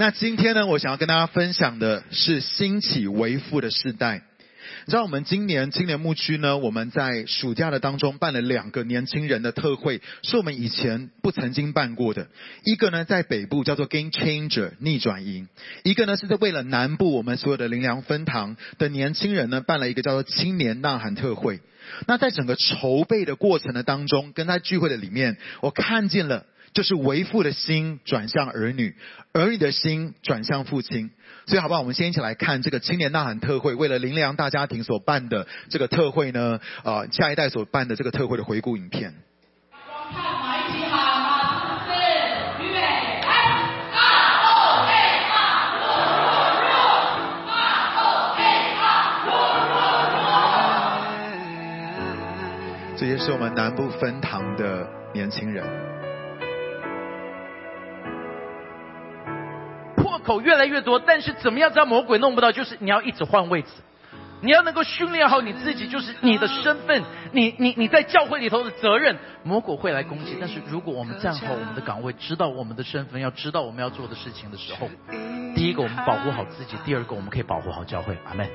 那今天呢，我想要跟大家分享的是兴起为父的时代。你知道我们今年青年牧区呢，我们在暑假的当中办了两个年轻人的特会，是我们以前不曾经办过的。一个呢在北部叫做 Game Changer 逆转营，一个呢是在为了南部我们所有的灵粮分堂的年轻人呢办了一个叫做青年呐喊特会。那在整个筹备的过程的当中，跟在聚会的里面，我看见了。就是为父的心转向儿女，儿女的心转向父亲。所以，好不好？我们先一起来看这个青年呐喊特会，为了林良大家庭所办的这个特会呢，啊，下一代所办的这个特会的回顾影片。这些是我们南部分堂的年轻人。口越来越多，但是怎么样让魔鬼弄不到？就是你要一直换位置，你要能够训练好你自己，就是你的身份，你你你在教会里头的责任，魔鬼会来攻击。但是如果我们站好我们的岗位，知道我们的身份，要知道我们要做的事情的时候，第一个我们保护好自己，第二个我们可以保护好教会。阿门。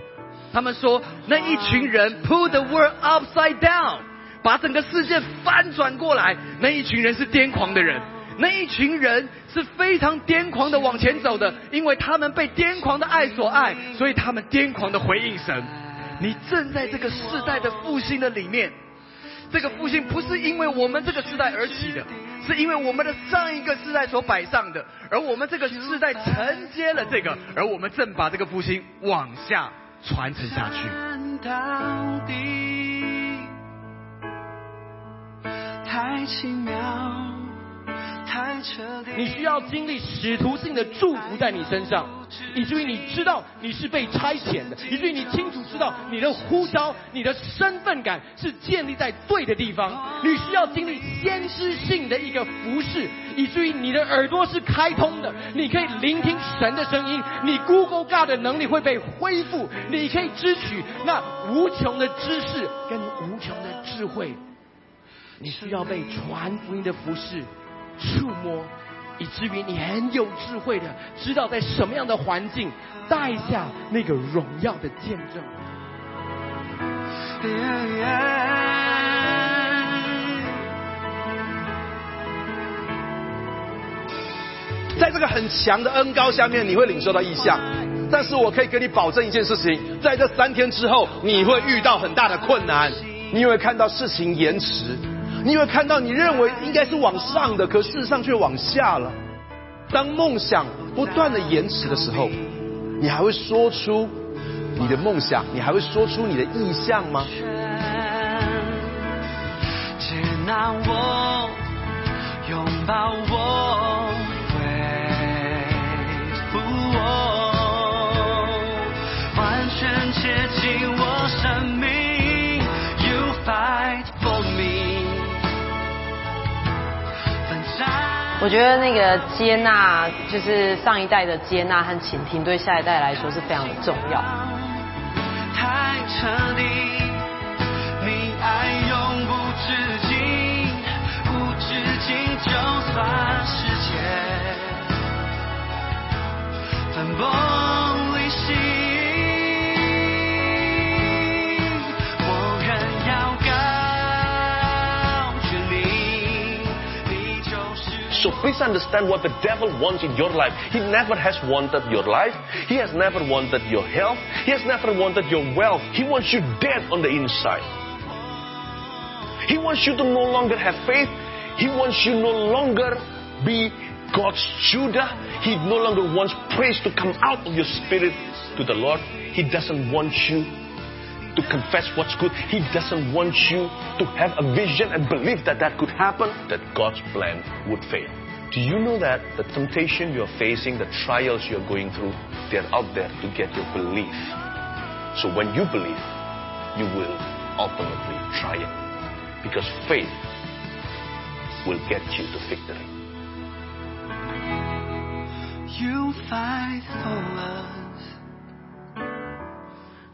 他们说那一群人 put the world upside down，把整个世界翻转过来，那一群人是癫狂的人。那一群人是非常癫狂的往前走的，因为他们被癫狂的爱所爱，所以他们癫狂的回应神。你正在这个世代的复兴的里面，这个复兴不是因为我们这个时代而起的，是因为我们的上一个世代所摆上的，而我们这个世代承接了这个，而我们正把这个复兴往下传承下去。太奇妙。你需要经历使徒性的祝福在你身上，以至于你知道你是被差遣的，以至于你清楚知道你的呼召、你的身份感是建立在对的地方。你需要经历先知性的一个服饰，以至于你的耳朵是开通的，你可以聆听神的声音，你 Google God 的能力会被恢复，你可以支取那无穷的知识跟无穷的智慧。你需要被传福音的服饰。触摸，以至于你很有智慧的知道在什么样的环境带下那个荣耀的见证。在这个很强的恩高下面，你会领受到意象。但是我可以给你保证一件事情，在这三天之后，你会遇到很大的困难，你会看到事情延迟。你会看到你认为应该是往上的，可事实上却往下了。当梦想不断的延迟的时候，你还会说出你的梦想？你还会说出你的意向吗？只拿我，拥抱我，我觉得那个接纳，就是上一代的接纳和倾听，对下一代来说是非常的重要。太彻底，你爱永无止境，无止境就算世界分崩离析。So please understand what the devil wants in your life. He never has wanted your life. He has never wanted your health. He has never wanted your wealth. He wants you dead on the inside. He wants you to no longer have faith. He wants you no longer be God's Judah. He no longer wants praise to come out of your spirit to the Lord. He doesn't want you to confess what's good. He doesn't want you to have a vision and believe that that could happen, that God's plan would fail. Do you know that the temptation you're facing, the trials you're going through, they're out there to get your belief. So when you believe, you will ultimately triumph. Because faith will get you to victory. You fight for us.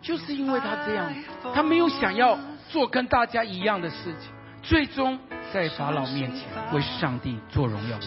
就是因为他这样，他没有想要做跟大家一样的事情，最终 在法老面前为上帝做荣耀的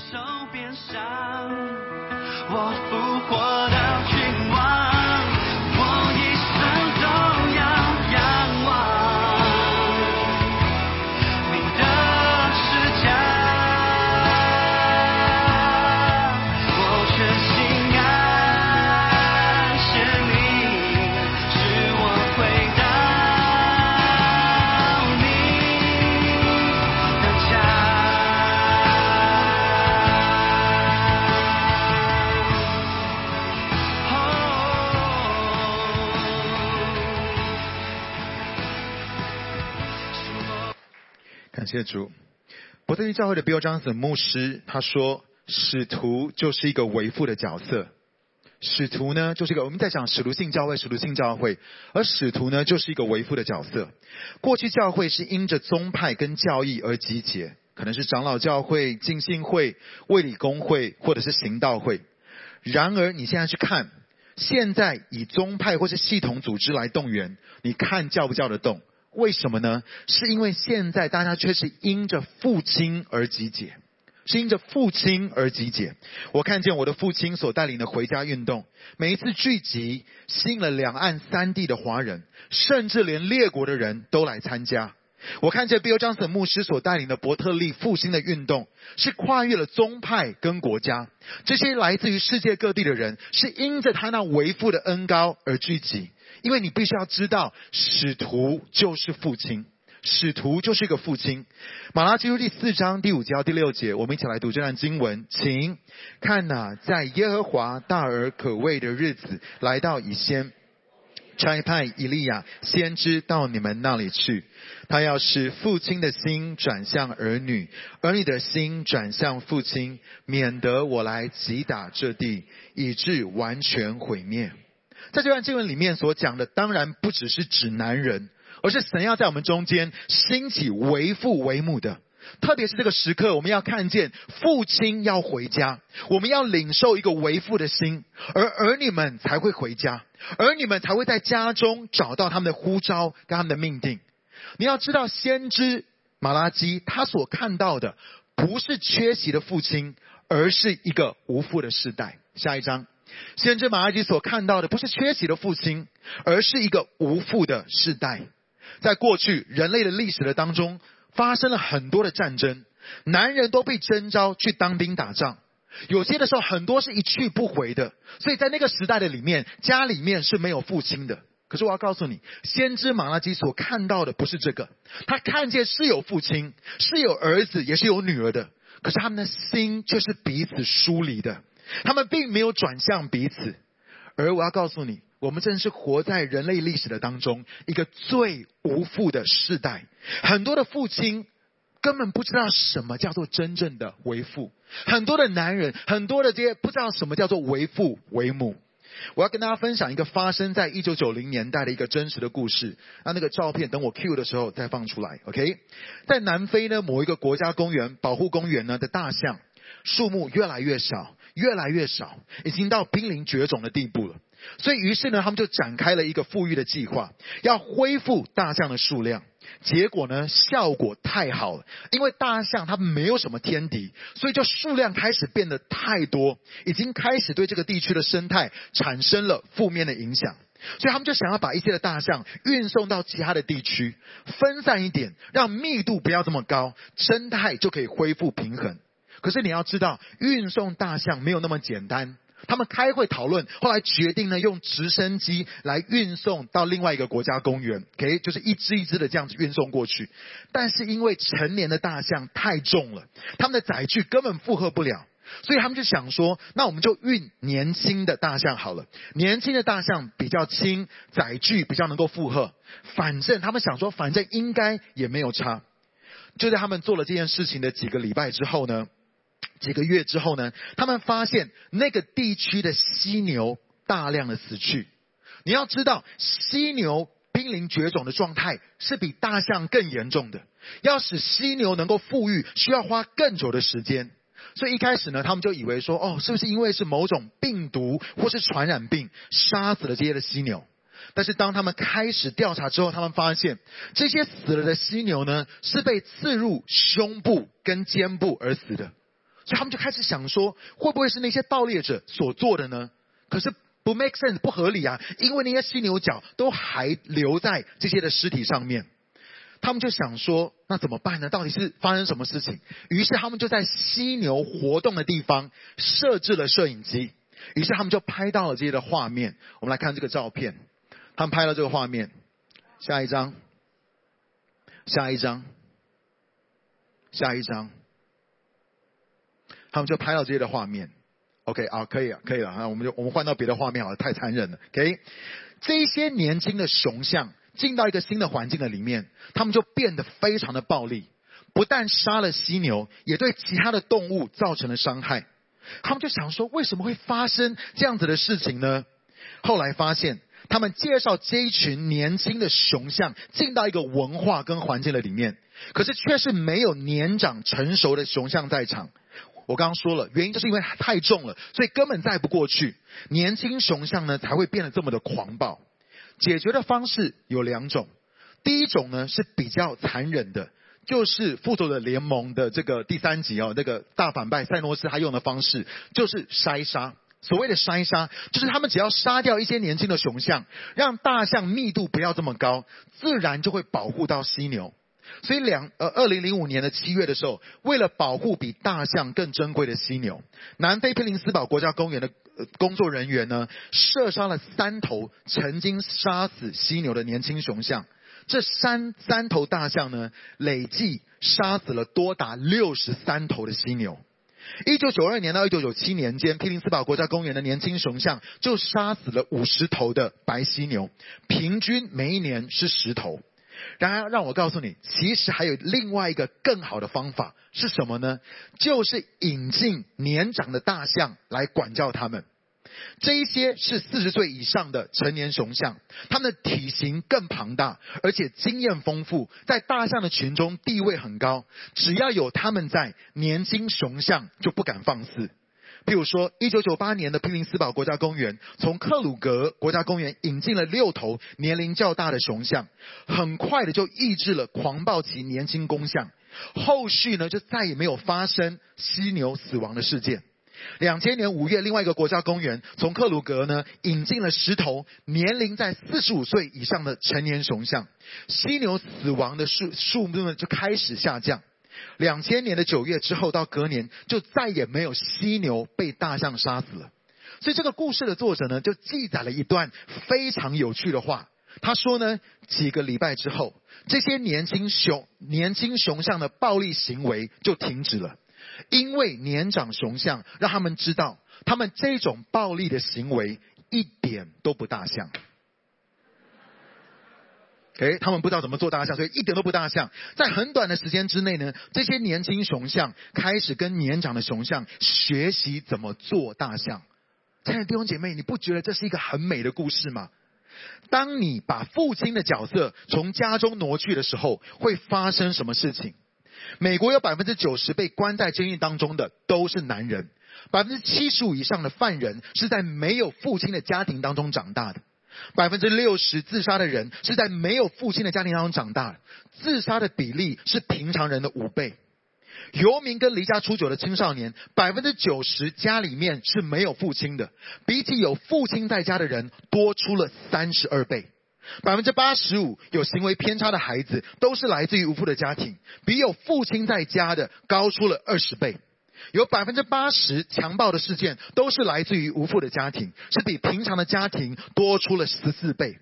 谢主，伯特利教会的 Bill Johnson 牧师他说，使徒就是一个为父的角色。使徒呢，就是一个我们在讲使徒性教会，使徒性教会，而使徒呢，就是一个为父的角色。过去教会是因着宗派跟教义而集结，可能是长老教会、浸信会、卫理公会，或者是行道会。然而你现在去看，现在以宗派或是系统组织来动员，你看叫不叫得动？为什么呢？是因为现在大家却是因着父亲而集结，是因着父亲而集结。我看见我的父亲所带领的回家运动，每一次聚集吸引了两岸三地的华人，甚至连列国的人都来参加。我看见 Bill Johnson 牧师所带领的伯特利复兴的运动，是跨越了宗派跟国家，这些来自于世界各地的人，是因着他那为父的恩高而聚集。因为你必须要知道，使徒就是父亲，使徒就是一个父亲。马拉基书第四章第五节到第六节，我们一起来读这段经文，请看呐，在耶和华大而可畏的日子来到以先，差派以利亚先知到你们那里去，他要使父亲的心转向儿女，儿女的心转向父亲，免得我来击打这地，以致完全毁灭。在这段经文里面所讲的，当然不只是指男人，而是神要在我们中间兴起为父为母的。特别是这个时刻，我们要看见父亲要回家，我们要领受一个为父的心，而儿女们才会回家，儿女们才会在家中找到他们的呼召跟他们的命定。你要知道，先知马拉基他所看到的，不是缺席的父亲，而是一个无父的时代。下一章。先知马拉基所看到的不是缺席的父亲，而是一个无父的世代。在过去人类的历史的当中，发生了很多的战争，男人都被征召去当兵打仗，有些的时候很多是一去不回的。所以在那个时代的里面，家里面是没有父亲的。可是我要告诉你，先知马拉基所看到的不是这个，他看见是有父亲，是有儿子，也是有女儿的，可是他们的心却是彼此疏离的。他们并没有转向彼此，而我要告诉你，我们正是活在人类历史的当中一个最无父的世代。很多的父亲根本不知道什么叫做真正的为父，很多的男人，很多的这些不知道什么叫做为父为母。我要跟大家分享一个发生在一九九零年代的一个真实的故事。那那个照片等我 Q 的时候再放出来，OK？在南非呢某一个国家公园保护公园呢的大象数目越来越少。越来越少，已经到濒临绝种的地步了。所以，于是呢，他们就展开了一个富裕的计划，要恢复大象的数量。结果呢，效果太好了，因为大象它没有什么天敌，所以就数量开始变得太多，已经开始对这个地区的生态产生了负面的影响。所以他们就想要把一些的大象运送到其他的地区，分散一点，让密度不要这么高，生态就可以恢复平衡。可是你要知道，运送大象没有那么简单。他们开会讨论，后来决定呢，用直升机来运送到另外一个国家公园，OK，就是一只一只的这样子运送过去。但是因为成年的大象太重了，他们的载具根本负荷不了，所以他们就想说，那我们就运年轻的大象好了。年轻的大象比较轻，载具比较能够负荷。反正他们想说，反正应该也没有差。就在他们做了这件事情的几个礼拜之后呢。几个月之后呢，他们发现那个地区的犀牛大量的死去。你要知道，犀牛濒临绝种的状态是比大象更严重的。要使犀牛能够富裕，需要花更久的时间。所以一开始呢，他们就以为说，哦，是不是因为是某种病毒或是传染病杀死了这些的犀牛？但是当他们开始调查之后，他们发现这些死了的犀牛呢，是被刺入胸部跟肩部而死的。所以他们就开始想说，会不会是那些盗猎者所做的呢？可是不 make sense，不合理啊！因为那些犀牛角都还留在这些的尸体上面。他们就想说，那怎么办呢？到底是发生什么事情？于是他们就在犀牛活动的地方设置了摄影机。于是他们就拍到了这些的画面。我们来看这个照片，他们拍了这个画面。下一张，下一张，下一张。他们就拍到这些的画面。OK 啊，可以啊，可以了啊，我们就我们换到别的画面好了，太残忍了。OK，这些年轻的雄象进到一个新的环境的里面，他们就变得非常的暴力，不但杀了犀牛，也对其他的动物造成了伤害。他们就想说，为什么会发生这样子的事情呢？后来发现，他们介绍这一群年轻的雄象进到一个文化跟环境的里面，可是却是没有年长成熟的雄象在场。我刚刚说了，原因就是因为太重了，所以根本载不过去。年轻雄象呢才会变得这么的狂暴。解决的方式有两种，第一种呢是比较残忍的，就是复仇者联盟的这个第三集哦，那个大反派赛诺斯他用的方式就是筛杀。所谓的筛杀，就是他们只要杀掉一些年轻的雄象，让大象密度不要这么高，自然就会保护到犀牛。所以两呃，二零零五年的七月的时候，为了保护比大象更珍贵的犀牛，南非佩林斯堡国家公园的工作人员呢，射杀了三头曾经杀死犀牛的年轻雄象。这三三头大象呢，累计杀死了多达六十三头的犀牛。一九九二年到一九九七年间，佩林斯堡国家公园的年轻雄象就杀死了五十头的白犀牛，平均每一年是十头。然而，让我告诉你，其实还有另外一个更好的方法是什么呢？就是引进年长的大象来管教他们。这一些是四十岁以上的成年雄象，它们的体型更庞大，而且经验丰富，在大象的群中地位很高。只要有他们在，年轻雄象就不敢放肆。譬如说，一九九八年的皮林斯堡国家公园从克鲁格国家公园引进了六头年龄较大的雄象，很快的就抑制了狂暴期年轻公象。后续呢，就再也没有发生犀牛死亡的事件。两千年五月，另外一个国家公园从克鲁格呢引进了十头年龄在四十五岁以上的成年雄象，犀牛死亡的数数目呢就开始下降。两千年的九月之后到隔年，就再也没有犀牛被大象杀死了。所以这个故事的作者呢，就记载了一段非常有趣的话。他说呢，几个礼拜之后，这些年轻雄年轻雄象的暴力行为就停止了，因为年长雄象让他们知道，他们这种暴力的行为一点都不大象。诶，他们不知道怎么做大象，所以一点都不大象。在很短的时间之内呢，这些年轻雄象开始跟年长的雄象学习怎么做大象。亲爱的弟兄姐妹，你不觉得这是一个很美的故事吗？当你把父亲的角色从家中挪去的时候，会发生什么事情？美国有百分之九十被关在监狱当中的都是男人，百分之七十五以上的犯人是在没有父亲的家庭当中长大的。百分之六十自杀的人是在没有父亲的家庭当中长大，自杀的比例是平常人的五倍。游民跟离家出走的青少年，百分之九十家里面是没有父亲的，比起有父亲在家的人多出了三十二倍。百分之八十五有行为偏差的孩子，都是来自于无父的家庭，比有父亲在家的高出了二十倍。有百分之八十强暴的事件都是来自于无父的家庭，是比平常的家庭多出了十四倍。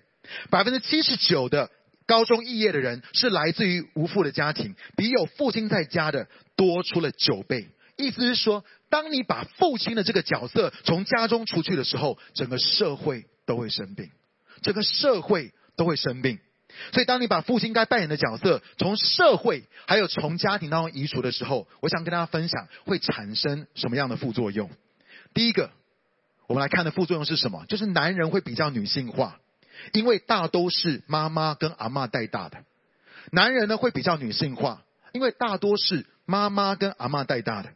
百分之七十九的高中肄业的人是来自于无父的家庭，比有父亲在家的多出了九倍。意思是说，当你把父亲的这个角色从家中出去的时候，整个社会都会生病，整个社会都会生病。所以，当你把父亲该扮演的角色从社会还有从家庭当中移除的时候，我想跟大家分享会产生什么样的副作用。第一个，我们来看的副作用是什么？就是男人会比较女性化，因为大都是妈妈跟阿妈带大的。男人呢会比较女性化，因为大多是妈妈跟阿妈带大的。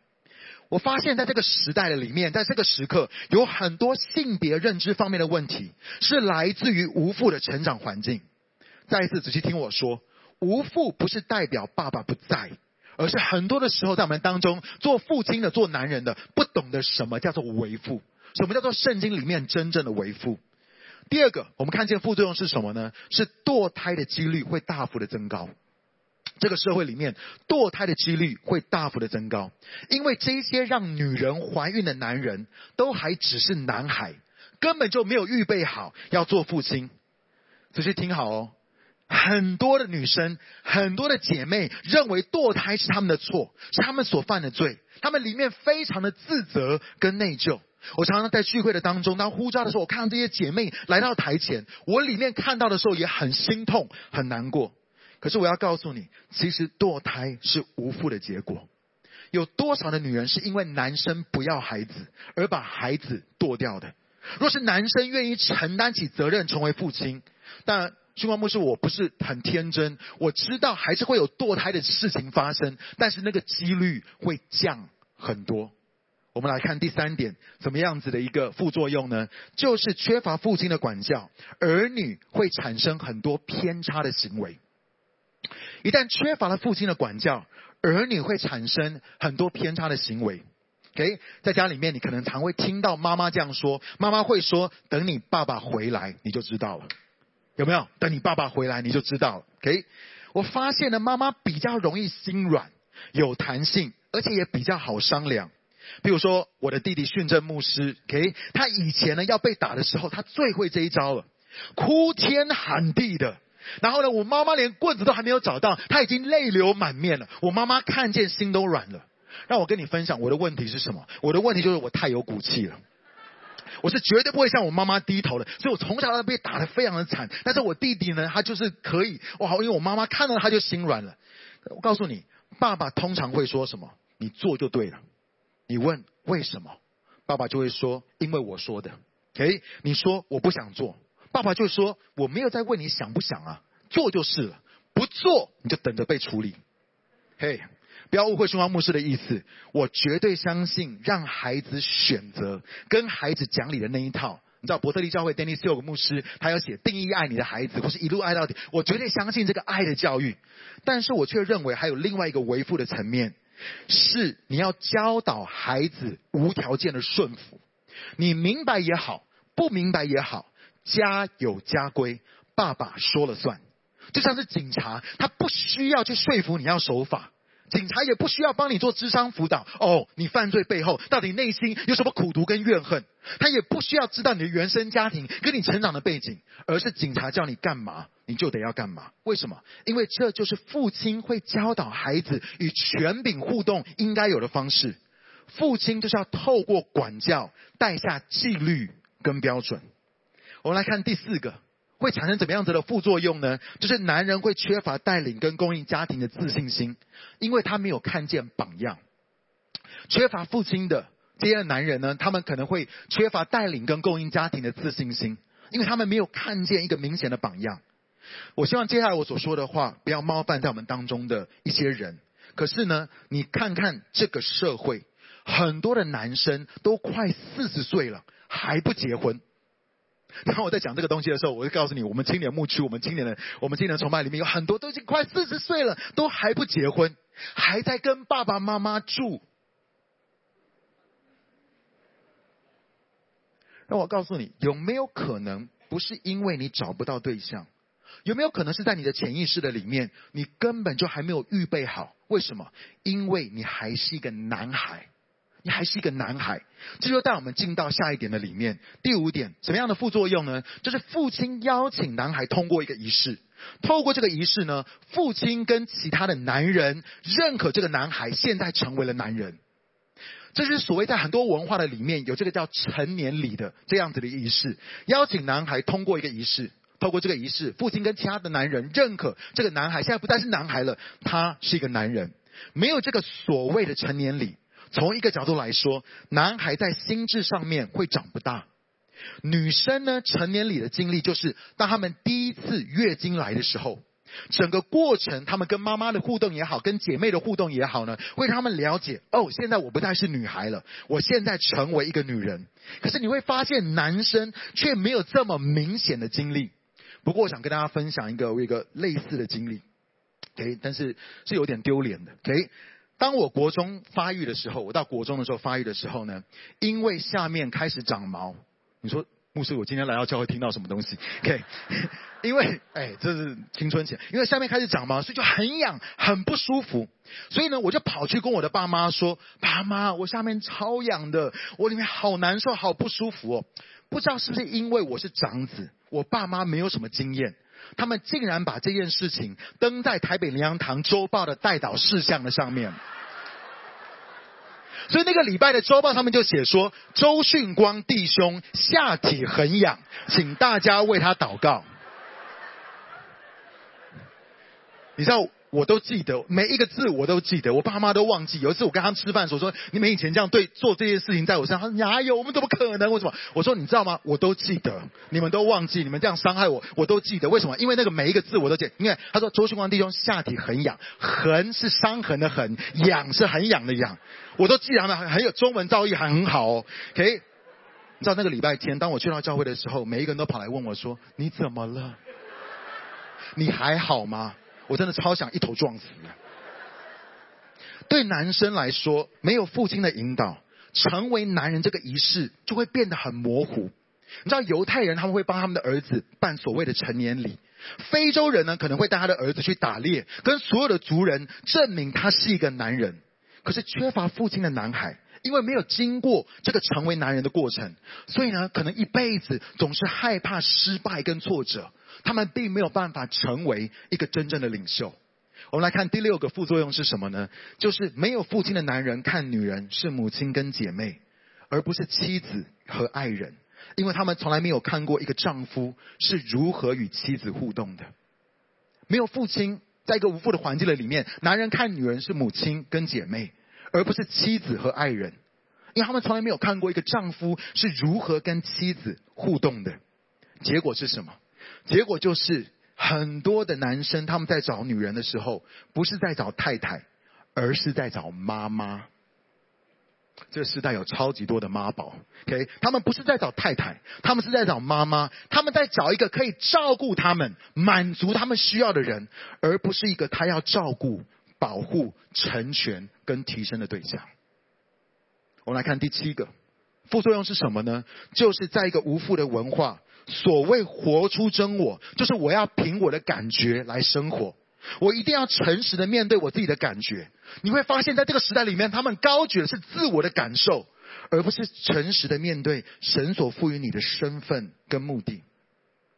我发现在这个时代的里面，在这个时刻，有很多性别认知方面的问题，是来自于无父的成长环境。再一次仔细听我说，无父不是代表爸爸不在，而是很多的时候在我们当中做父亲的、做男人的，不懂得什么叫做为父，什么叫做圣经里面真正的为父。第二个，我们看见副作用是什么呢？是堕胎的几率会大幅的增高。这个社会里面，堕胎的几率会大幅的增高，因为这些让女人怀孕的男人都还只是男孩，根本就没有预备好要做父亲。仔细听好哦，很多的女生，很多的姐妹认为堕胎是他们的错，是他们所犯的罪，他们里面非常的自责跟内疚。我常常在聚会的当中，当呼召的时候，我看到这些姐妹来到台前，我里面看到的时候也很心痛、很难过。可是我要告诉你，其实堕胎是无父的结果。有多少的女人是因为男生不要孩子而把孩子堕掉的？若是男生愿意承担起责任，成为父亲，但星光牧师我不是很天真，我知道还是会有堕胎的事情发生，但是那个几率会降很多。我们来看第三点，怎么样子的一个副作用呢？就是缺乏父亲的管教，儿女会产生很多偏差的行为。一旦缺乏了父亲的管教，儿女会产生很多偏差的行为。OK，在家里面，你可能常会听到妈妈这样说：妈妈会说，等你爸爸回来，你就知道了。有没有？等你爸爸回来，你就知道了。OK，我发现呢，妈妈比较容易心软，有弹性，而且也比较好商量。比如说，我的弟弟训正牧师，OK，他以前呢要被打的时候，他最会这一招了，哭天喊地的。然后呢，我妈妈连棍子都还没有找到，他已经泪流满面了。我妈妈看见心都软了。让我跟你分享我的问题是什么？我的问题就是我太有骨气了，我是绝对不会向我妈妈低头的。所以我从小到大被打得非常的惨。但是我弟弟呢，他就是可以哇，因为我妈妈看到他就心软了。我告诉你，爸爸通常会说什么？你做就对了。你问为什么，爸爸就会说因为我说的。诶，你说我不想做，爸爸就说我没有在问你想不想啊，做就是了，不做你就等着被处理。嘿，不要误会兄光牧师的意思，我绝对相信让孩子选择跟孩子讲理的那一套。你知道伯特利教会 Dennis Young 牧师，他要写定义爱你的孩子，或是一路爱到底。我绝对相信这个爱的教育，但是我却认为还有另外一个维护的层面。是你要教导孩子无条件的顺服，你明白也好，不明白也好，家有家规，爸爸说了算。就像是警察，他不需要去说服你要守法。警察也不需要帮你做智商辅导哦，你犯罪背后到底内心有什么苦毒跟怨恨？他也不需要知道你的原生家庭跟你成长的背景，而是警察叫你干嘛，你就得要干嘛。为什么？因为这就是父亲会教导孩子与权柄互动应该有的方式。父亲就是要透过管教带下纪律跟标准。我们来看第四个。会产生怎么样子的副作用呢？就是男人会缺乏带领跟供应家庭的自信心，因为他没有看见榜样。缺乏父亲的这些男人呢，他们可能会缺乏带领跟供应家庭的自信心，因为他们没有看见一个明显的榜样。我希望接下来我所说的话不要冒犯在我们当中的一些人。可是呢，你看看这个社会，很多的男生都快四十岁了还不结婚。当我在讲这个东西的时候，我会告诉你，我们青年牧区，我们青年的，我们青年崇拜里面有很多都已经快四十岁了，都还不结婚，还在跟爸爸妈妈住。让我告诉你，有没有可能不是因为你找不到对象？有没有可能是在你的潜意识的里面，你根本就还没有预备好？为什么？因为你还是一个男孩。你还是一个男孩，这就带我们进到下一点的里面。第五点，什么样的副作用呢？就是父亲邀请男孩通过一个仪式，透过这个仪式呢，父亲跟其他的男人认可这个男孩现在成为了男人。这是所谓在很多文化的里面有这个叫成年礼的这样子的仪式，邀请男孩通过一个仪式，透过这个仪式，父亲跟其他的男人认可这个男孩现在不再是男孩了，他是一个男人。没有这个所谓的成年礼。从一个角度来说，男孩在心智上面会长不大。女生呢，成年里的经历就是，当他们第一次月经来的时候，整个过程，他们跟妈妈的互动也好，跟姐妹的互动也好呢，会让他们了解，哦，现在我不再是女孩了，我现在成为一个女人。可是你会发现，男生却没有这么明显的经历。不过，我想跟大家分享一个我一个类似的经历。，OK，但是是有点丢脸的，OK。当我国中发育的时候，我到国中的时候发育的时候呢，因为下面开始长毛，你说牧师，我今天来到教会听到什么东西？OK，因为哎，这是青春期，因为下面开始长毛，所以就很痒，很不舒服。所以呢，我就跑去跟我的爸妈说：“爸妈，我下面超痒的，我里面好难受，好不舒服哦。”不知道是不是因为我是长子，我爸妈没有什么经验。他们竟然把这件事情登在台北林洋堂周报的代导事项的上面，所以那个礼拜的周报他们就写说周训光弟兄下体很痒，请大家为他祷告。你知道？我都记得每一个字，我都记得。我爸妈都忘记。有一次我跟他们吃饭的时候说：“你们以前这样对做这些事情在我身上。”他说：“哪有？我们怎么可能？为什么？”我说：“你知道吗？我都记得。你们都忘记，你们这样伤害我，我都记得。为什么？因为那个每一个字我都记。因为他说周星光弟兄下体很痒，痕是伤痕的痕，痒是很痒的痒，我都记得。很很有中文造诣，还很好哦。OK，你知道那个礼拜天，当我去到教会的时候，每一个人都跑来问我说：“你怎么了？你还好吗？”我真的超想一头撞死。对男生来说，没有父亲的引导，成为男人这个仪式就会变得很模糊。你知道犹太人他们会帮他们的儿子办所谓的成年礼，非洲人呢可能会带他的儿子去打猎，跟所有的族人证明他是一个男人。可是缺乏父亲的男孩，因为没有经过这个成为男人的过程，所以呢可能一辈子总是害怕失败跟挫折。他们并没有办法成为一个真正的领袖。我们来看第六个副作用是什么呢？就是没有父亲的男人看女人是母亲跟姐妹，而不是妻子和爱人，因为他们从来没有看过一个丈夫是如何与妻子互动的。没有父亲，在一个无父的环境的里面，男人看女人是母亲跟姐妹，而不是妻子和爱人，因为他们从来没有看过一个丈夫是如何跟妻子互动的。结果是什么？结果就是很多的男生他们在找女人的时候，不是在找太太，而是在找妈妈。这个时代有超级多的妈宝，OK？他们不是在找太太，他们是在找妈妈。他们在找一个可以照顾他们、满足他们需要的人，而不是一个他要照顾、保护、成全跟提升的对象。我们来看第七个副作用是什么呢？就是在一个无父的文化。所谓活出真我，就是我要凭我的感觉来生活。我一定要诚实的面对我自己的感觉。你会发现在这个时代里面，他们高举的是自我的感受，而不是诚实的面对神所赋予你的身份跟目的。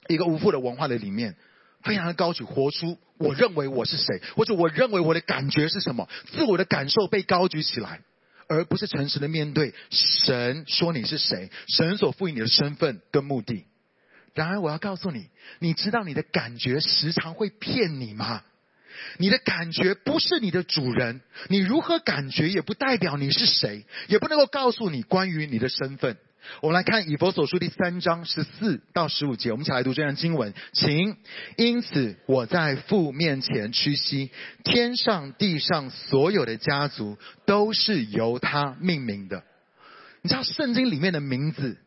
一个无父的文化的里面，非常的高举活出我认为我是谁，或者我认为我的感觉是什么，自我的感受被高举起来，而不是诚实的面对神说你是谁，神所赋予你的身份跟目的。然而，我要告诉你，你知道你的感觉时常会骗你吗？你的感觉不是你的主人，你如何感觉也不代表你是谁，也不能够告诉你关于你的身份。我们来看以佛所书第三章十四到十五节，我们一起来读这段经文，请。因此，我在父面前屈膝，天上地上所有的家族都是由他命名的。你知道圣经里面的名字？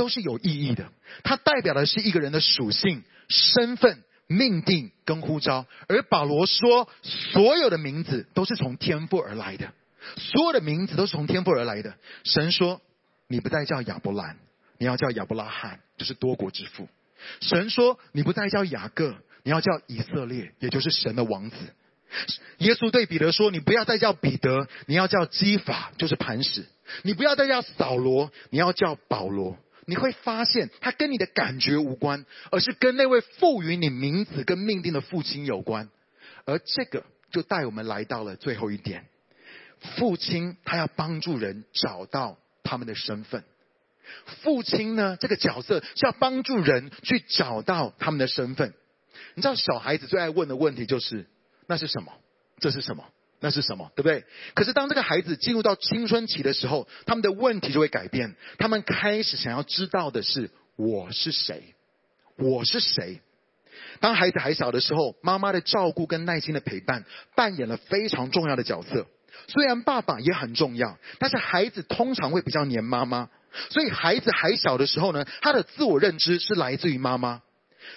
都是有意义的，它代表的是一个人的属性、身份、命定跟呼召。而保罗说，所有的名字都是从天赋而来的，所有的名字都是从天赋而来的。神说，你不再叫亚伯兰，你要叫亚伯拉罕，就是多国之父。神说，你不再叫雅各，你要叫以色列，也就是神的王子。耶稣对彼得说，你不要再叫彼得，你要叫基法，就是磐石。你不要再叫扫罗，你要叫保罗。你会发现，它跟你的感觉无关，而是跟那位赋予你名字跟命定的父亲有关。而这个就带我们来到了最后一点：父亲他要帮助人找到他们的身份。父亲呢，这个角色是要帮助人去找到他们的身份。你知道，小孩子最爱问的问题就是：那是什么？这是什么？那是什么？对不对？可是当这个孩子进入到青春期的时候，他们的问题就会改变。他们开始想要知道的是我是谁，我是谁。当孩子还小的时候，妈妈的照顾跟耐心的陪伴扮演了非常重要的角色。虽然爸爸也很重要，但是孩子通常会比较黏妈妈。所以孩子还小的时候呢，他的自我认知是来自于妈妈。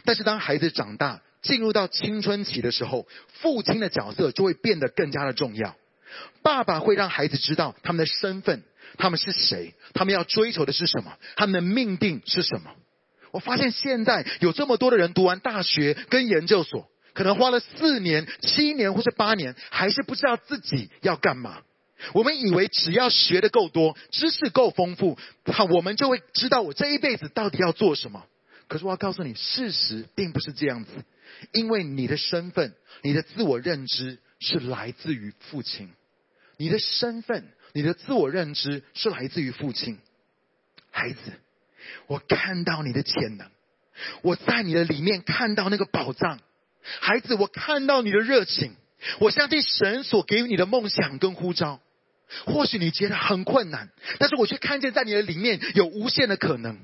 但是当孩子长大，进入到青春期的时候，父亲的角色就会变得更加的重要。爸爸会让孩子知道他们的身份，他们是谁，他们要追求的是什么，他们的命定是什么。我发现现在有这么多的人读完大学跟研究所，可能花了四年、七年或是八年，还是不知道自己要干嘛。我们以为只要学的够多，知识够丰富，好，我们就会知道我这一辈子到底要做什么。可是我要告诉你，事实并不是这样子，因为你的身份、你的自我认知是来自于父亲，你的身份、你的自我认知是来自于父亲。孩子，我看到你的潜能，我在你的里面看到那个宝藏。孩子，我看到你的热情，我相信神所给予你的梦想跟呼召。或许你觉得很困难，但是我却看见在你的里面有无限的可能。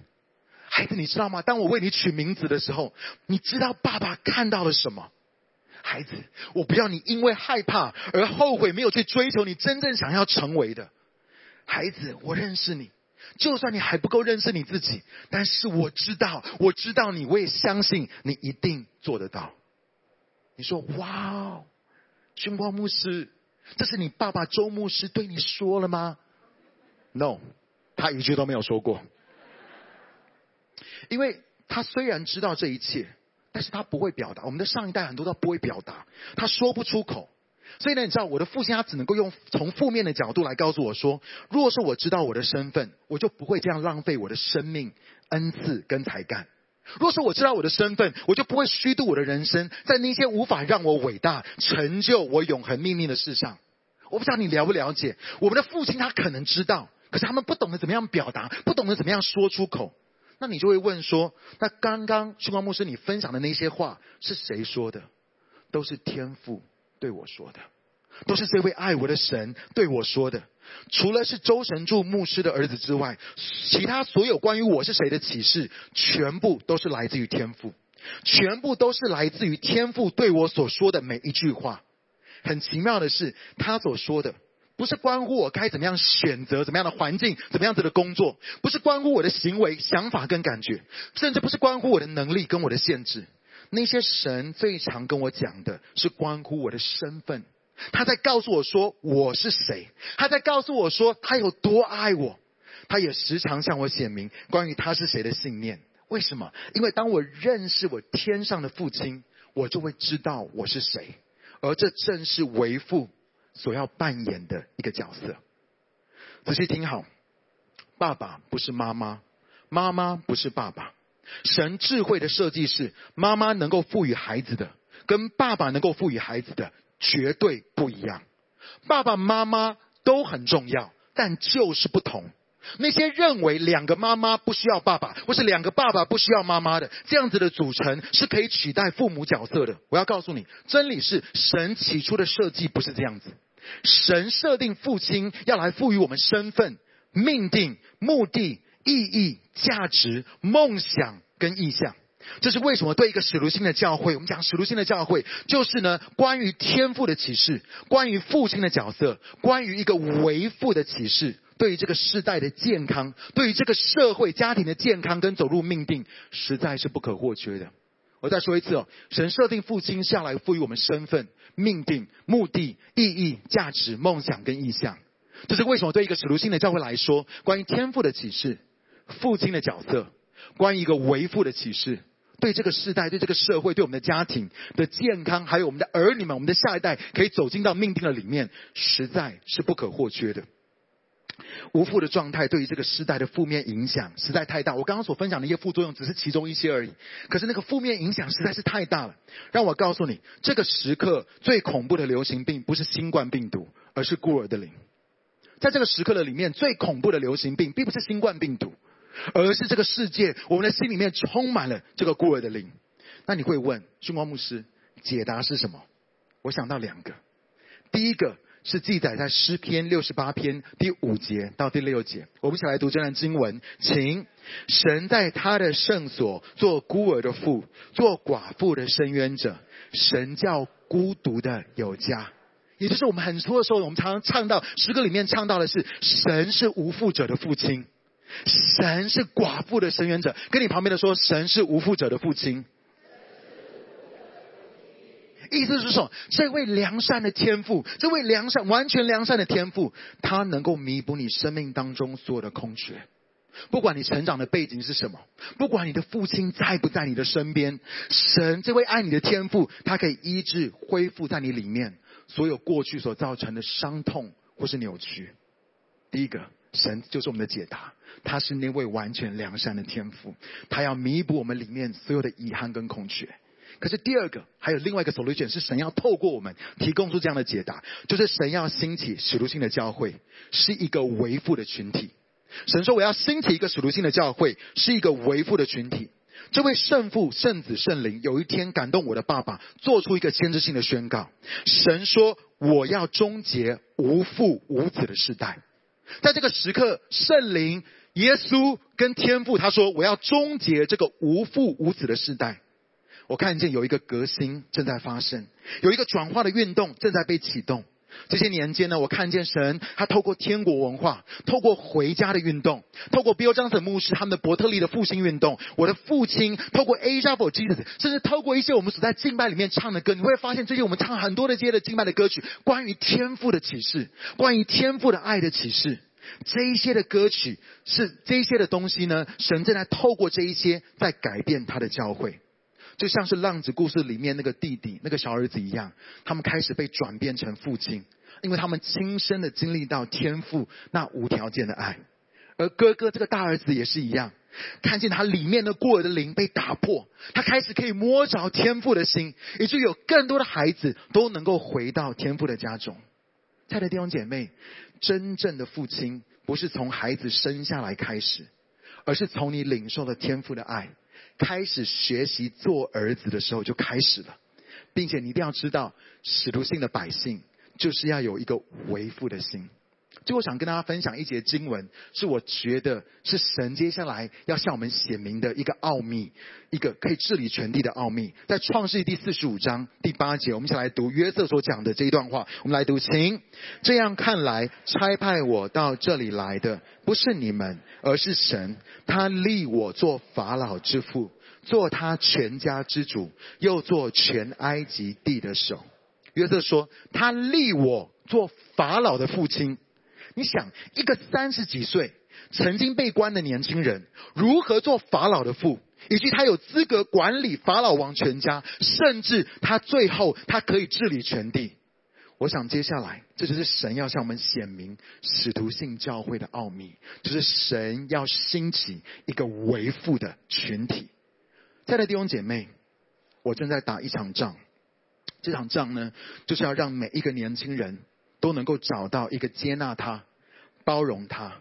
孩子，你知道吗？当我为你取名字的时候，你知道爸爸看到了什么？孩子，我不要你因为害怕而后悔没有去追求你真正想要成为的。孩子，我认识你，就算你还不够认识你自己，但是我知道，我知道你，我也相信你一定做得到。你说，哇哦，胸光牧师。这是你爸爸周牧师对你说了吗？No，他一句都没有说过。因为他虽然知道这一切，但是他不会表达。我们的上一代很多都不会表达，他说不出口。所以呢，你知道我的父亲他只能够用从负面的角度来告诉我说：，如果是我知道我的身份，我就不会这样浪费我的生命、恩赐跟才干。如果说我知道我的身份，我就不会虚度我的人生在那些无法让我伟大、成就我永恒命运的事上。我不知道你了不了解，我们的父亲他可能知道，可是他们不懂得怎么样表达，不懂得怎么样说出口。那你就会问说：那刚刚旭光牧师你分享的那些话是谁说的？都是天父对我说的，都是这位爱我的神对我说的。除了是周神柱牧师的儿子之外，其他所有关于我是谁的启示，全部都是来自于天父，全部都是来自于天父对我所说的每一句话。很奇妙的是，他所说的不是关乎我该怎么样选择怎么样的环境，怎么样子的工作，不是关乎我的行为、想法跟感觉，甚至不是关乎我的能力跟我的限制。那些神最常跟我讲的是关乎我的身份。他在告诉我说我是谁，他在告诉我说他有多爱我，他也时常向我显明关于他是谁的信念。为什么？因为当我认识我天上的父亲，我就会知道我是谁，而这正是为父所要扮演的一个角色。仔细听好，爸爸不是妈妈，妈妈不是爸爸。神智慧的设计是，妈妈能够赋予孩子的，跟爸爸能够赋予孩子的。绝对不一样，爸爸妈妈都很重要，但就是不同。那些认为两个妈妈不需要爸爸，或是两个爸爸不需要妈妈的，这样子的组成是可以取代父母角色的。我要告诉你，真理是神起初的设计不是这样子。神设定父亲要来赋予我们身份、命定、目的、意义、价值、梦想跟意向。这是为什么？对一个使徒性的教会，我们讲使徒性的教会，就是呢，关于天赋的启示，关于父亲的角色，关于一个为父的启示，对于这个世代的健康，对于这个社会家庭的健康跟走入命定，实在是不可或缺的。我再说一次哦，神设定父亲向来赋予我们身份、命定、目的、意义、价值、梦想跟意向。这是为什么？对一个使徒性的教会来说，关于天赋的启示，父亲的角色，关于一个为父的启示。对这个时代、对这个社会、对我们的家庭的健康，还有我们的儿女们、我们的下一代，可以走进到命定的里面，实在是不可或缺的。无父的状态对于这个时代的负面影响实在太大。我刚刚所分享的一些副作用只是其中一些而已，可是那个负面影响实在是太大了。让我告诉你，这个时刻最恐怖的流行病不是新冠病毒，而是孤儿的灵。在这个时刻的里面，最恐怖的流行病并不是新冠病毒。而是这个世界，我们的心里面充满了这个孤儿的灵。那你会问，训光牧师，解答是什么？我想到两个。第一个是记载在诗篇六十八篇第五节到第六节，我们一起来读这段经文，请神在他的圣所做孤儿的父，做寡妇的伸冤者。神叫孤独的有家，也就是我们很多的时候，我们常常唱到诗歌里面唱到的是，神是无父者的父亲。神是寡妇的伸冤者，跟你旁边的说，神是无父者的父亲。意思是说，这位良善的天赋，这位良善、完全良善的天赋，他能够弥补你生命当中所有的空缺。不管你成长的背景是什么，不管你的父亲在不在你的身边，神这位爱你的天赋，他可以医治、恢复在你里面所有过去所造成的伤痛或是扭曲。第一个，神就是我们的解答，他是那位完全良善的天赋，他要弥补我们里面所有的遗憾跟空缺。可是第二个，还有另外一个 solution 是神要透过我们提供出这样的解答，就是神要兴起使徒性的教会，是一个维护的群体。神说：“我要兴起一个使徒性的教会，是一个维护的群体。这位圣父、圣子、圣灵，有一天感动我的爸爸，做出一个先知性的宣告。神说：我要终结无父无子的时代。在这个时刻，圣灵、耶稣跟天父，他说：我要终结这个无父无子的时代。我看见有一个革新正在发生，有一个转化的运动正在被启动。”这些年间呢，我看见神，他透过天国文化，透过回家的运动，透过 Bill Johnson 牧师他们的伯特利的复兴运动，我的父亲透过 Asia for Jesus，甚至透过一些我们所在敬拜里面唱的歌，你会发现最近我们唱很多的这些的敬拜的歌曲，关于天赋的启示，关于天赋的爱的启示，这一些的歌曲是这一些的东西呢，神正在透过这一些在改变他的教会。就像是浪子故事里面那个弟弟、那个小儿子一样，他们开始被转变成父亲，因为他们亲身的经历到天父那无条件的爱。而哥哥这个大儿子也是一样，看见他里面的孤儿的灵被打破，他开始可以摸着天父的心，以至于有更多的孩子都能够回到天父的家中。亲爱的弟兄姐妹，真正的父亲不是从孩子生下来开始，而是从你领受了天父的爱。开始学习做儿子的时候就开始了，并且你一定要知道，使徒性的百姓就是要有一个为父的心。就我想跟大家分享一节经文，是我觉得是神接下来要向我们显明的一个奥秘，一个可以治理全地的奥秘。在创世第四十五章第八节，我们一起来读约瑟所讲的这一段话。我们来读，请这样看来，差派我到这里来的不是你们，而是神。他立我做法老之父，做他全家之主，又做全埃及地的首。约瑟说，他立我做法老的父亲。你想，一个三十几岁曾经被关的年轻人，如何做法老的父，以及他有资格管理法老王全家，甚至他最后他可以治理全地？我想接下来，这就是神要向我们显明使徒性教会的奥秘，就是神要兴起一个为父的群体。亲爱的弟兄姐妹，我正在打一场仗，这场仗呢，就是要让每一个年轻人都能够找到一个接纳他。包容他，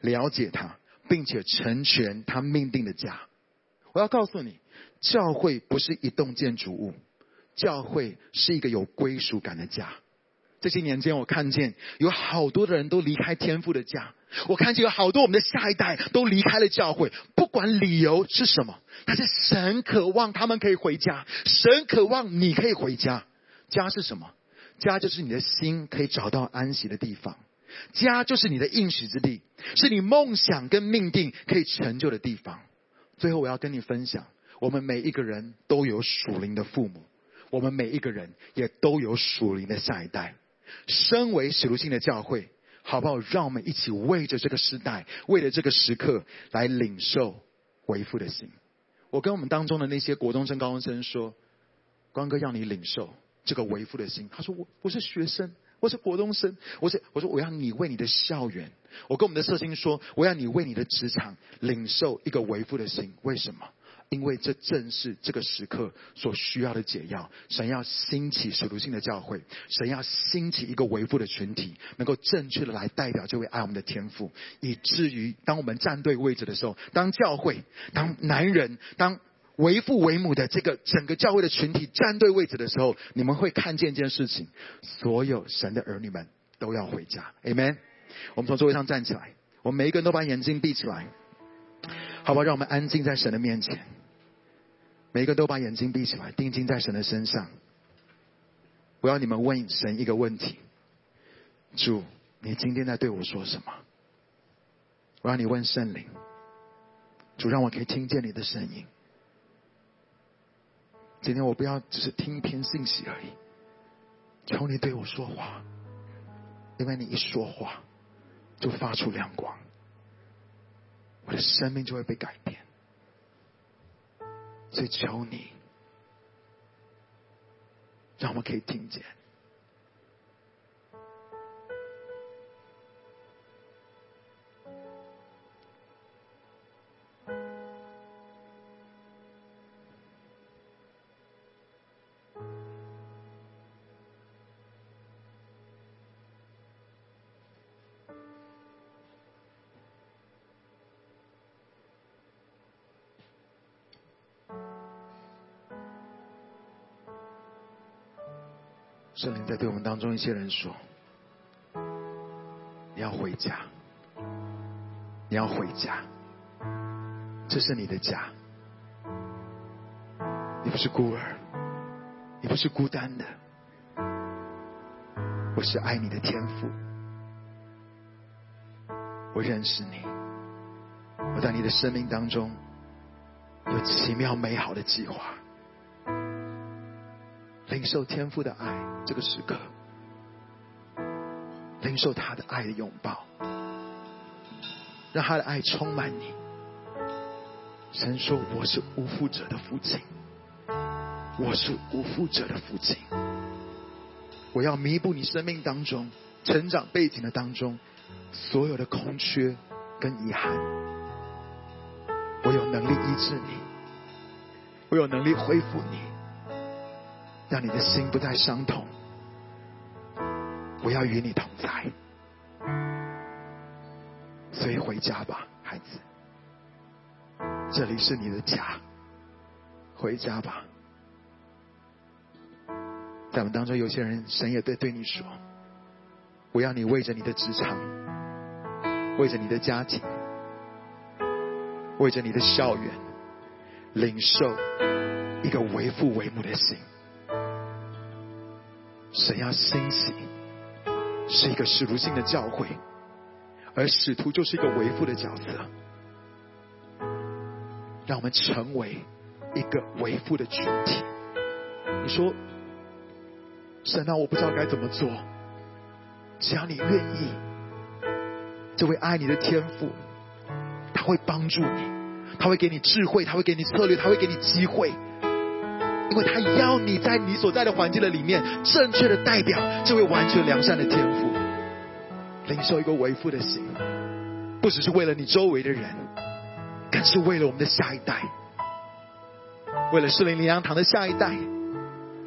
了解他，并且成全他命定的家。我要告诉你，教会不是一栋建筑物，教会是一个有归属感的家。这些年间，我看见有好多的人都离开天父的家，我看见有好多我们的下一代都离开了教会，不管理由是什么，但是神渴望他们可以回家，神渴望你可以回家。家是什么？家就是你的心可以找到安息的地方。家就是你的应许之地，是你梦想跟命定可以成就的地方。最后，我要跟你分享，我们每一个人都有属灵的父母，我们每一个人也都有属灵的下一代。身为使徒性的教会，好不好？让我们一起为着这个时代，为了这个时刻，来领受为父的心。我跟我们当中的那些国中生、高中生说：“光哥要你领受这个为父的心。”他说：“我我是学生。”我是国中生，我是我说我要你为你的校园，我跟我们的社青说，我要你为你的职场领受一个维护的心。为什么？因为这正是这个时刻所需要的解药。神要兴起使徒性的教会，神要兴起一个维护的群体，能够正确的来代表这位爱我们的天赋，以至于当我们站对位置的时候，当教会，当男人，当。为父为母的这个整个教会的群体站对位置的时候，你们会看见一件事情：所有神的儿女们都要回家。Amen。我们从座位上站起来，我们每一个人都把眼睛闭起来，好不好？让我们安静在神的面前。每一个都把眼睛闭起来，定睛在神的身上。我要你们问神一个问题：主，你今天在对我说什么？我让你问圣灵：主，让我可以听见你的声音。今天我不要只是听一篇信息而已，求你对我说话，因为你一说话，就发出亮光，我的生命就会被改变。所以求你，让我们可以听见。圣灵在对我们当中一些人说：“你要回家，你要回家，这是你的家。你不是孤儿，你不是孤单的。我是爱你的天赋，我认识你，我在你的生命当中有奇妙美好的计划。”领受天父的爱，这个时刻，领受他的爱的拥抱，让他的爱充满你。神说：“我是无父者的父亲，我是无父者的父亲。我要弥补你生命当中成长背景的当中所有的空缺跟遗憾。我有能力医治你，我有能力恢复你。”让你的心不再伤痛，我要与你同在，所以回家吧，孩子，这里是你的家，回家吧。在我们当中，有些人，神也对对你说：我要你为着你的职场，为着你的家庭，为着你的校园，领受一个为父为母的心。神要兴起，是一个使徒性的教会，而使徒就是一个为父的角色，让我们成为一个为父的群体。你说，神啊，我不知道该怎么做，只要你愿意，这位爱你的天父，他会帮助你，他会给你智慧，他会给你策略，他会给你机会。因为他要你在你所在的环境的里面，正确的代表这位完全良善的天赋，领受一个为父的心，不只是为了你周围的人，更是为了我们的下一代，为了适林灵粮堂的下一代，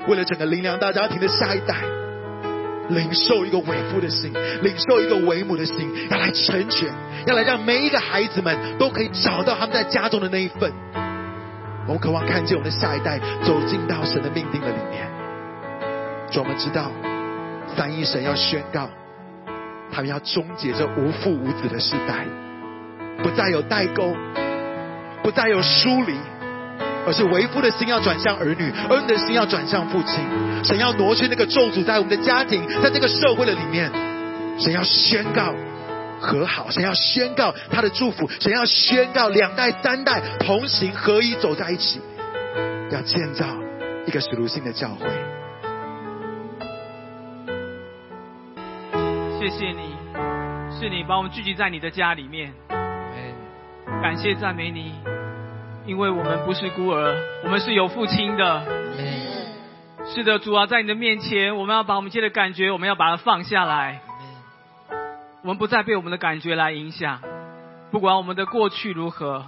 为了整个灵粮大家庭的下一代，领受一个为父的心，领受一个为母的心，要来成全，要来让每一个孩子们都可以找到他们在家中的那一份。我们渴望看见我们的下一代走进到神的命定的里面。主，我们知道三一神要宣告，他们要终结这无父无子的时代，不再有代沟，不再有疏离，而是为父的心要转向儿女，儿女的心要转向父亲。神要挪去那个咒诅在我们的家庭，在这个社会的里面，神要宣告。和好，想要宣告他的祝福，想要宣告两代三代同行合一走在一起，要建造一个属灵性的教会。谢谢你，是你把我们聚集在你的家里面。感谢赞美你，因为我们不是孤儿，我们是有父亲的。是的，主啊，在你的面前，我们要把我们今天的感觉，我们要把它放下来。我们不再被我们的感觉来影响，不管我们的过去如何，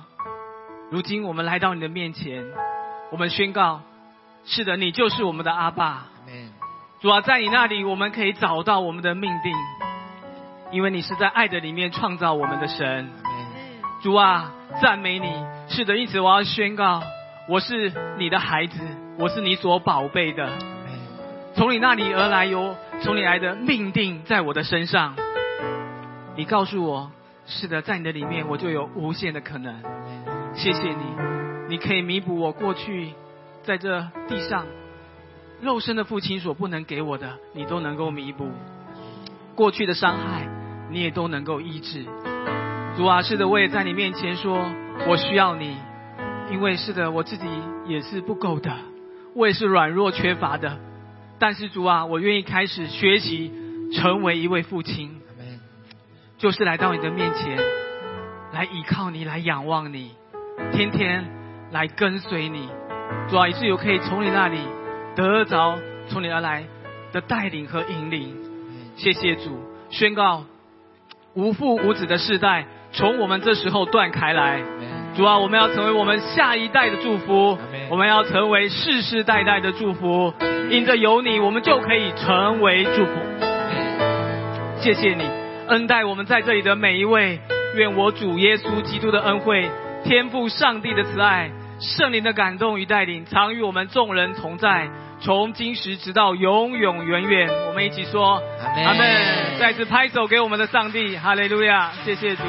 如今我们来到你的面前，我们宣告：是的，你就是我们的阿爸。主啊，在你那里我们可以找到我们的命定，因为你是在爱的里面创造我们的神。主啊，赞美你。是的，因此我要宣告：我是你的孩子，我是你所宝贝的。从你那里而来，有从你来的命定在我的身上。你告诉我，是的，在你的里面，我就有无限的可能。谢谢你，你可以弥补我过去在这地上肉身的父亲所不能给我的，你都能够弥补。过去的伤害，你也都能够医治。主啊，是的，我也在你面前说，我需要你，因为是的，我自己也是不够的，我也是软弱缺乏的，但是主啊，我愿意开始学习成为一位父亲，就是来到你的面前，来依靠你，来仰望你，天天来跟随你。主啊，以至于可以从你那里得着从你而来的带领和引领。谢谢主，宣告无父无子的世代从我们这时候断开来。主啊，我们要成为我们下一代的祝福，我们要成为世世代代的祝福。因着有你，我们就可以成为祝福。谢谢你恩待我们在这里的每一位。愿我主耶稣基督的恩惠、天赋上帝的慈爱、圣灵的感动与带领，常与我们众人同在，从今时直到永永远远。我们一起说阿门。再次拍手给我们的上帝，哈利路亚！谢谢主。